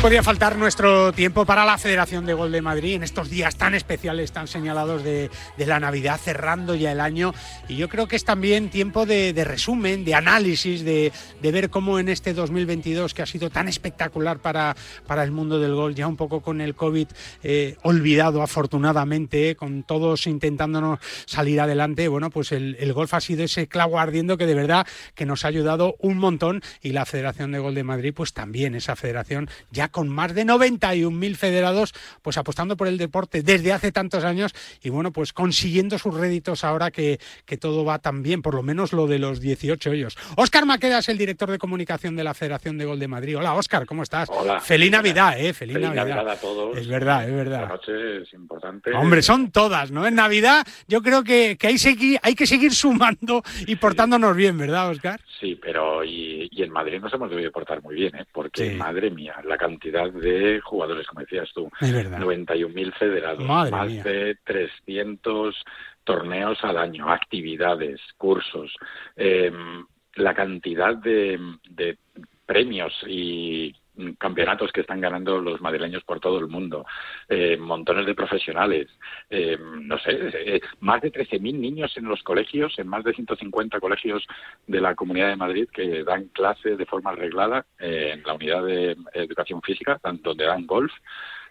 Podía faltar nuestro tiempo para la Federación de Gol de Madrid en estos días tan especiales, tan señalados de, la Navidad, cerrando ya el año. Y yo creo que es también tiempo de, resumen, de análisis, de, ver cómo en este 2022, que ha sido tan espectacular para, para el mundo del gol, ya un poco con el COVID eh, olvidado afortunadamente, con todos intentándonos salir adelante, bueno, pues el, el golf ha sido ese clavo ardiendo que de verdad que nos ha ayudado un montón y la Federación de Gol de Madrid, pues también esa federación ya con más de 91.000 federados, pues apostando por el deporte desde hace tantos años y bueno, pues consiguiendo sus réditos ahora que, que todo va tan bien, por lo menos lo de los 18 ellos. Óscar Maqueda es el director de comunicación de la Federación de Gol de Madrid. Hola, Óscar, ¿cómo estás? Hola. Feliz Navidad, ¿eh? Feliz, Navidad. a todos. Es verdad, es verdad. La noche es importante. Hombre, son todas, ¿no? En Navidad yo creo que, que hay, hay que seguir sumando y portándonos bien, ¿verdad, Óscar? Sí, pero y, en Madrid nos hemos debido portar muy bien, ¿eh? Porque, madre mía, la cantidad de jugadores, como decías tú. 91.000 federados, más de 300 torneos al año, actividades, cursos, em, la cantidad de, de premios y campeonatos que están ganando los madrileños por todo el mundo, eh, montones de profesionales, eh, no sé, eh, más de 13.000 niños en los colegios, en más de 150 colegios de la Comunidad de Madrid que dan clase de forma arreglada en la unidad de educación física, donde dan golf.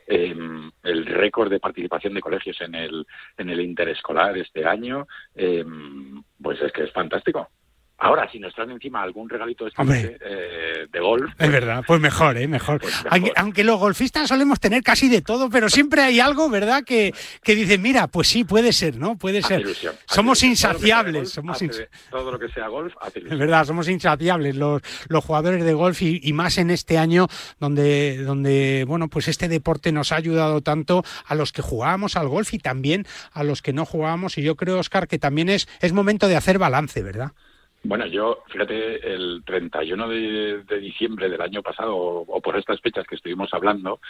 el récord de participación de colegios en el en el interescolar este año pues es que es fantástico Ahora, si nos traen encima algún regalito de, eh, de golf. es verdad, pues mejor, ¿eh? Mejor. Pues aunque, los golfistas solemos tener casi de todo, pero siempre hay algo, ¿verdad? Que, que dice, mira, pues sí, puede ser, ¿no? Puede ser. somos insaciables. somos todo lo que sea golf, hace Es verdad, somos insaciables los, los jugadores de golf y, más en este año donde, donde, bueno, pues este deporte nos ha ayudado tanto a los que jugábamos al golf y también a los que no jugábamos. Y yo creo, Oscar, que también es, es momento de hacer balance, ¿verdad? Bueno, yo, fíjate, el 31 de, de diciembre del año pasado, o, por estas fechas que estuvimos hablando,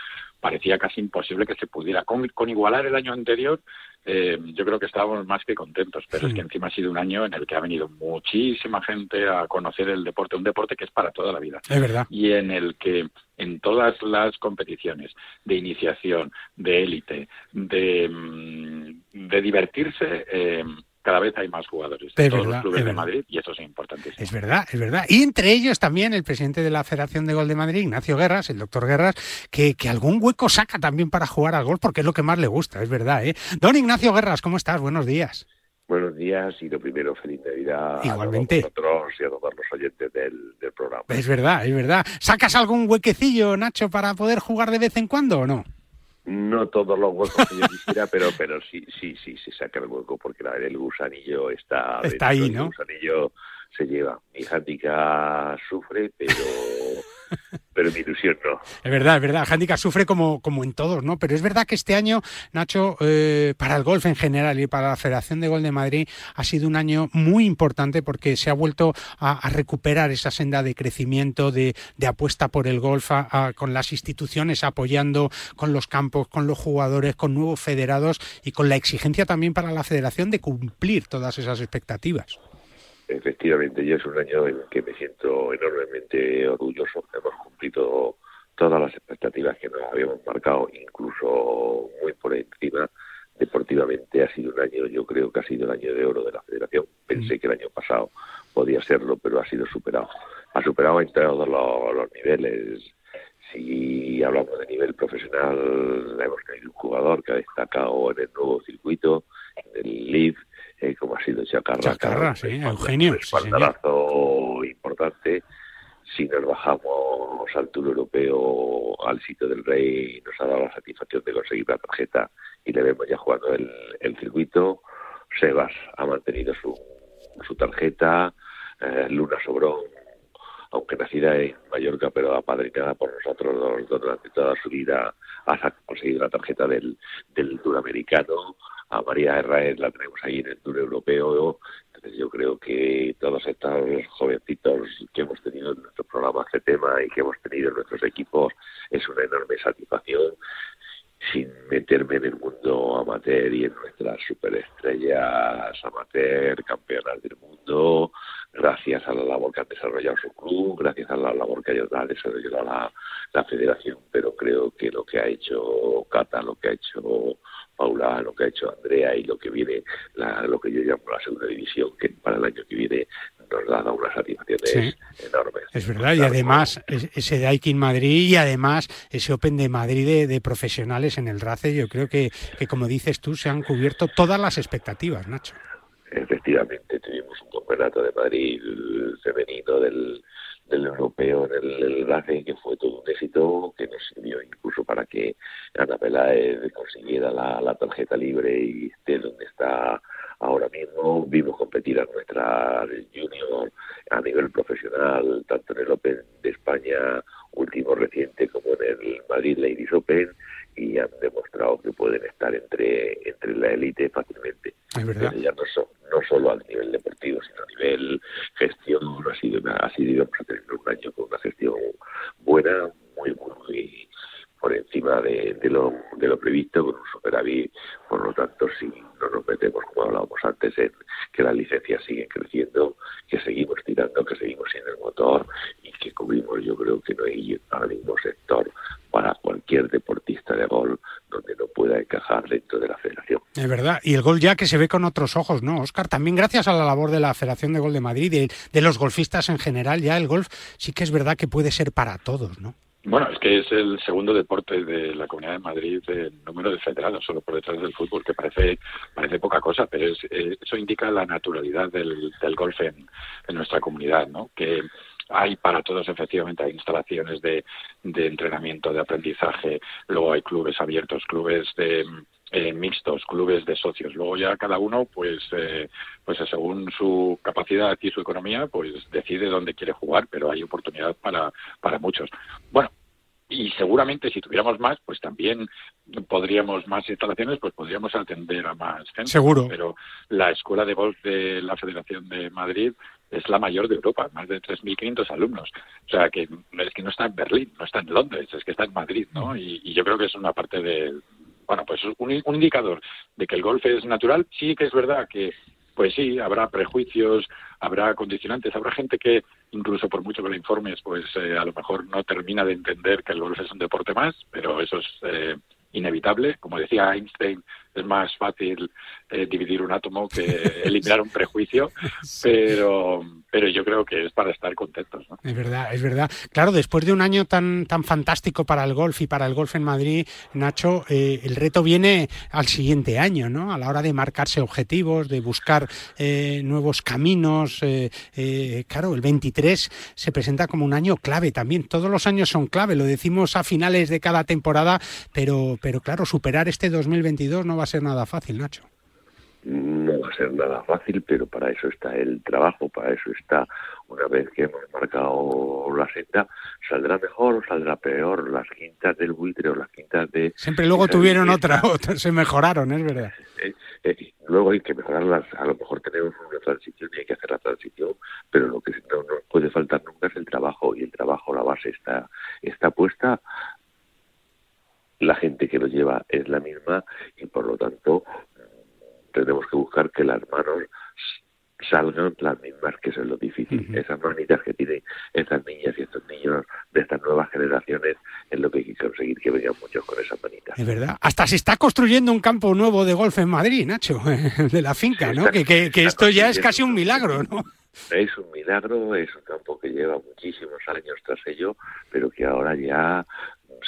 parecía casi imposible que se pudiera. Con, igualar el año anterior, eh, yo creo que estábamos más que contentos, pero es que encima ha sido un año en el que ha venido muchísima gente a conocer el deporte, un deporte que es para toda la vida. Es verdad. Y en el que en todas las competiciones de iniciación, de élite, de, mm, de divertirse, eh, cada vez hay más jugadores en todos los clubes de Madrid y eso es importante. Es verdad, es verdad. Y entre ellos también el presidente de la Federación de Gol de Madrid, Ignacio Guerras, el doctor Guerras, que, que algún hueco saca también para jugar al gol porque es lo que más le gusta, es verdad. ¿eh? Don Ignacio Guerras, ¿cómo estás? Buenos días. Buenos días y lo primero, feliz Navidad Igualmente. a todos y a todos los oyentes del, programa. Es verdad, es verdad. ¿Sacas algún huequecillo, Nacho, para poder jugar de vez en cuando o no? No todos los huecos que yo quisiera, pero pero sí sí sí se saca el hueco porque la, el gusanillo está está ahí, ¿no? El gusanillo se lleva. Mi handicap sufre, pero pero mi ilusión no. Es verdad, es verdad. Handicap sufre como, como en todos, ¿no? Pero es verdad que este año, Nacho, eh, para el golf en general y para la Federación de Gol de Madrid ha sido un año muy importante porque se ha vuelto a, recuperar esa senda de crecimiento, de, apuesta por el golf, con las instituciones apoyando, con los campos, con los jugadores, con nuevos federados y con la exigencia también para la Federación de cumplir todas esas expectativas. Efectivamente, yo es un año en que me siento enormemente orgulloso. Hemos cumplido todas las expectativas que nos habíamos marcado, incluso muy por encima. Deportivamente ha sido un año, yo creo que ha sido el año de oro de la federación. Pensé mm. que el año pasado podía serlo, pero ha sido superado. Ha superado en todos los, los niveles. Si hablamos de nivel profesional, hemos tenido un jugador que ha destacado en el nuevo circuito, en el LIV, eh, como ha sido Chacarra. Chacarra, sí, Eugenio. Un espaldarazo importante. Si nos bajamos al Tour Europeo, al sitio del Rey, nos ha dado la satisfacción de conseguir la tarjeta y le vemos ya jugando el, el circuito. Sebas ha mantenido su, su tarjeta. Eh, Luna Sobrón, aunque nacida en Mallorca, pero apadrinada por nosotros durante toda su vida, ha conseguido la tarjeta del, del Tour Americano a María Herrera la tenemos ahí en el Tour Europeo. Entonces yo creo que todos estos jovencitos que hemos tenido en nuestros programas de tema y que hemos tenido en nuestros equipos es una enorme satisfacción sin meterme en el mundo amateur y en nuestras superestrellas amateur, campeonas del mundo, gracias a la labor que han desarrollado su club, gracias a la labor que ha desarrollado la, la federación, pero creo que lo que ha hecho Cata, lo que ha hecho Paula, lo que ha hecho Andrea y lo que viene, lo que yo llamo la segunda división, que para el año que viene nos da unas satisfacciones enormes. Es verdad, y además ese Daikin Madrid y además ese Open de Madrid de, profesionales en el RACE, yo creo que, que, como dices tú, se han cubierto todas las expectativas, Nacho. Efectivamente, tuvimos un campeonato de Madrid femenino del del europeo en el, el que fue todo un éxito, que nos sirvió incluso para que Ana Peláez consiguiera la, tarjeta libre y esté donde está ahora mismo. Vimos competir a nuestra junior a nivel profesional, tanto en el Open de España último reciente como en el Madrid Ladies Open y han demostrado que pueden estar entre, entre la élite fácilmente. Es verdad. Ya no, no solo a nivel deportivo, sino a nivel gestión. Ha sido, ha sido un año con una gestión buena, muy, muy, por encima de, de, lo, de lo previsto, con un superávit. Por lo tanto, si no nos metemos, hablábamos antes, en que las licencias siguen creciendo, que seguimos tirando, que seguimos siendo el motor y que cubrimos, yo creo que no hay ahora mismo sector para cualquier deportista de gol donde no pueda encajar dentro de la federación. Es verdad, y el gol ya que se ve con otros ojos, ¿no, Oscar? También gracias a la labor de la Federación de Gol de Madrid y de, los golfistas en general, ya el golf sí que es verdad que puede ser para todos, ¿no? Bueno, es que es el segundo deporte de la Comunidad de Madrid en número de federados, solo por detrás del fútbol, que parece parece poca cosa, pero eh, eso indica la naturalidad del, del golf en, en, nuestra comunidad, ¿no? Que hay para todos, efectivamente, hay instalaciones de, de entrenamiento, de aprendizaje, luego hay clubes abiertos, clubes de, eh, mixtos, clubes de socios. Luego ya cada uno, pues, eh, pues según su capacidad y su economía, pues decide dónde quiere jugar, pero hay oportunidad para, para muchos. Bueno, y seguramente si tuviéramos más, pues también podríamos más instalaciones, pues podríamos atender a más gente. Seguro. Pero la escuela de golf de la Federación de Madrid es la mayor de Europa, más de 3.500 alumnos. O sea, que es que no está en Berlín, no está en Londres, es que está en Madrid, ¿no? Y, y yo creo que es una parte de, bueno, pues un, un indicador de que el golf es natural. Sí que es verdad que pues sí, habrá prejuicios, habrá condicionantes, habrá gente que incluso por mucho que le informes, pues eh, a lo mejor no termina de entender que el golf es un deporte más, pero eso es eh, inevitable. Como decía Einstein, es más fácil eh, dividir un átomo que eliminar un prejuicio, pero, pero yo creo que es para estar contentos. ¿no? Es verdad, es verdad. Claro, después de un año tan, tan fantástico para el golf y para el golf en Madrid, Nacho, eh, el reto viene al siguiente año, ¿no? A la hora de marcarse objetivos, de buscar eh, nuevos caminos. claro, el 23 se presenta como un año clave también. Todos los años son clave, lo decimos a finales de cada temporada, pero, pero claro, superar este 2022 no va a ser nada fácil, Nacho no va a ser nada fácil, pero para eso está el trabajo, para eso está, una vez que hemos marcado la senda, saldrá mejor o saldrá peor, las quintas del buitre o las quintas de... Siempre luego tuvieron otra, se mejoraron, es verdad. Eh, eh, luego hay que mejorarlas, a lo mejor tenemos una transición y hay que hacer la transición, pero lo que no nos puede faltar nunca es el trabajo, y el trabajo, la base está, está puesta, la gente que lo lleva es la misma y por lo tanto tenemos que buscar que las manos salgan las mismas, que eso es lo difícil. Esas manitas que tienen esas niñas y estos niños de estas nuevas generaciones es lo que hay que conseguir que vengan muchos con esas manitas. Es verdad. Hasta se está construyendo un campo nuevo de golf en Madrid, Nacho, de la finca, ¿no? que, que, esto ya es casi un milagro, ¿no? Es un milagro, es un campo que lleva muchísimos años tras ello, pero que ahora ya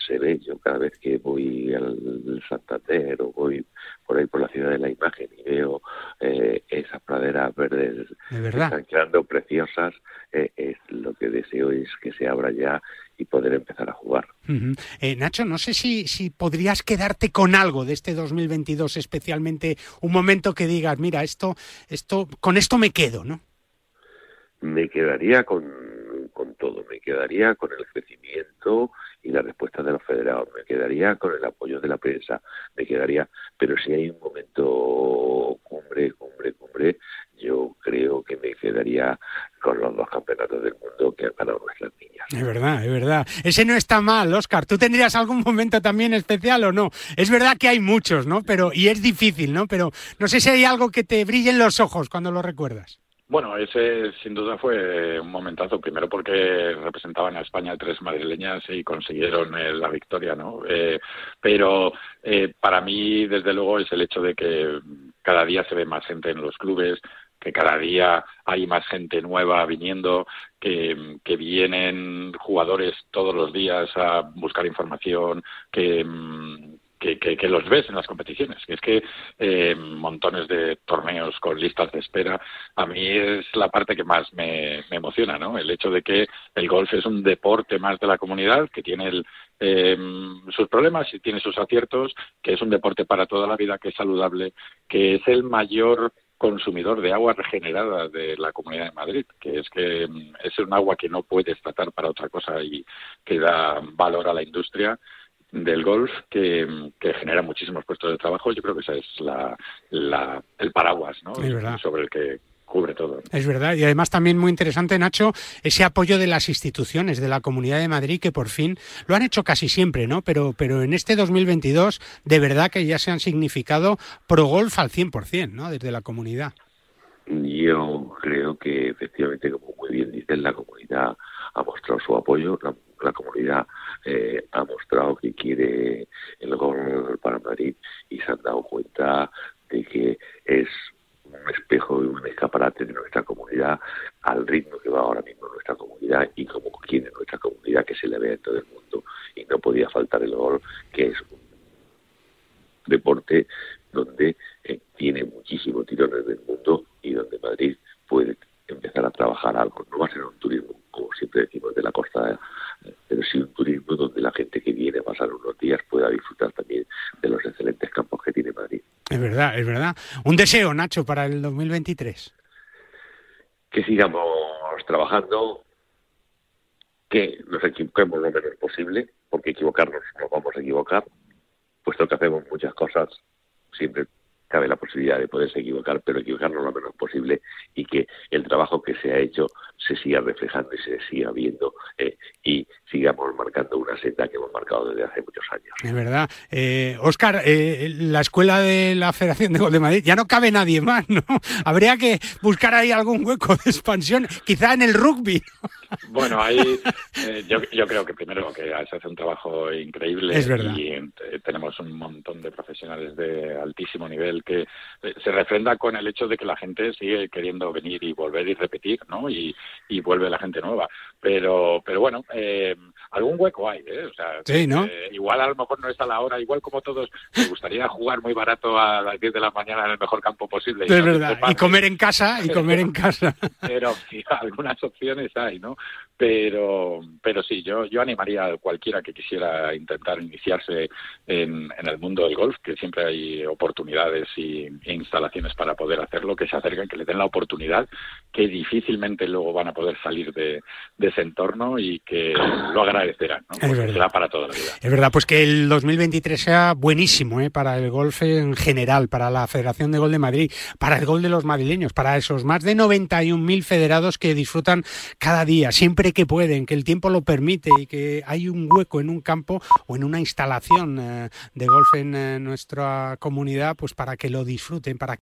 se ve. Yo cada vez que voy al Santander o voy por ahí por la ciudad de la imagen y veo eh, esas praderas verdes que están quedando preciosas, eh, es lo que deseo es que se abra ya y poder empezar a jugar. Eh, Nacho, no sé si, si podrías quedarte con algo de este 2022, especialmente un momento que digas, mira, esto, esto, con esto me quedo, ¿no? Me quedaría con, con todo, me quedaría con el crecimiento y la respuesta de los federados. Me quedaría con el apoyo de la prensa, me quedaría, pero si hay un momento cumbre, cumbre, cumbre, yo creo que me quedaría con los dos campeonatos del mundo que han ganado nuestras niñas. Es verdad, es verdad. Ese no está mal, Oscar. ¿Tú tendrías algún momento también especial o no? Es verdad que hay muchos, ¿no? Pero, y es difícil, ¿no? Pero no sé si hay algo que te brille en los ojos cuando lo recuerdas. Bueno, ese sin duda fue un momentazo, primero porque representaban a España tres madrileñas y consiguieron eh, la victoria, ¿no? Eh, pero eh, para mí, desde luego, es el hecho de que cada día se ve más gente en los clubes, que cada día hay más gente nueva viniendo, que, que vienen jugadores todos los días a buscar información, que, mm, que, los ves en las competiciones. Es que eh, montones de torneos con listas de espera, a mí es la parte que más me, emociona, ¿no? El hecho de que el golf es un deporte más de la comunidad, que tiene eh, sus problemas y tiene sus aciertos, que es un deporte para toda la vida, que es saludable, que es el mayor consumidor de agua regenerada de la Comunidad de Madrid, que es que mm, es un agua que no puedes tratar para otra cosa y que da valor a la industria del golf que, genera muchísimos puestos de trabajo. Yo creo que ese es la, el paraguas ¿no? sobre el que cubre todo. Es verdad, y además también muy interesante, Nacho, ese apoyo de las instituciones de la Comunidad de Madrid que por fin lo han hecho casi siempre, ¿no? Pero, pero en este 2022 de verdad que ya se han significado pro golf al 100%, ¿no? Desde la comunidad. Yo creo que efectivamente, como muy bien dicen, la comunidad ha mostrado su apoyo, la comunidad eh, ha mostrado que quiere el gol para Madrid y se han dado cuenta de que es un espejo y un escaparate de nuestra comunidad al ritmo que va ahora mismo nuestra comunidad y como quiere nuestra comunidad que se le vea en todo el mundo y no podía faltar el gol que es un deporte donde eh, tiene muchísimos tirones del mundo y donde Madrid puede empezar a trabajar algo. No va a ser un turismo, como siempre decimos, de la costa pero sí un turismo donde la gente que viene a pasar unos días pueda disfrutar también de los excelentes campos que tiene Madrid. Es verdad, es verdad. Un deseo, Nacho, para el 2023. Que sigamos trabajando, que nos equivoquemos lo menos posible, porque equivocarnos nos vamos a equivocar, puesto que hacemos muchas cosas siempre cabe la posibilidad de poderse equivocar, pero equivocarnos lo menos posible y que el trabajo que se ha hecho se siga reflejando y se siga viendo eh, y sigamos marcando una senda que hemos marcado desde hace muchos años. Es verdad. Eh, Oscar, eh, la escuela de la Federación de Gol de Madrid ya no cabe nadie más, ¿no? Habría que buscar ahí algún hueco de expansión, quizá en el rugby. Bueno, ahí eh, yo, yo, creo que primero que se hace un trabajo increíble y eh, tenemos un montón de profesionales de altísimo nivel que eh, se refrenda con el hecho de que la gente sigue queriendo venir y volver y repetir, ¿no? Y, y vuelve la gente nueva. Pero, pero bueno, algún hueco hay, ¿eh? O sea, igual a lo mejor no está la hora, igual como todos, me gustaría jugar muy barato a las 10 de la mañana en el mejor campo posible. Es verdad, y comer en casa, y comer en casa. pero sí, algunas opciones hay, ¿no? Pero, pero sí, yo, yo animaría a cualquiera que quisiera intentar iniciarse en, el mundo del golf, que siempre hay oportunidades y, e instalaciones para poder hacerlo, que se acerquen, que le den la oportunidad, que difícilmente luego van a poder salir de, ese entorno y que lo agradecerán, ¿no? Es será para toda la vida. Es verdad, pues que el 2023 sea buenísimo ¿eh? para el golf en general, para la Federación de Gol de Madrid, para el gol de los madrileños, para esos más de 91.000 federados que disfrutan cada día, siempre que pueden, que el tiempo lo permite y que hay un hueco en un campo o en una instalación eh, de golf en eh, nuestra comunidad, pues para que lo disfruten, para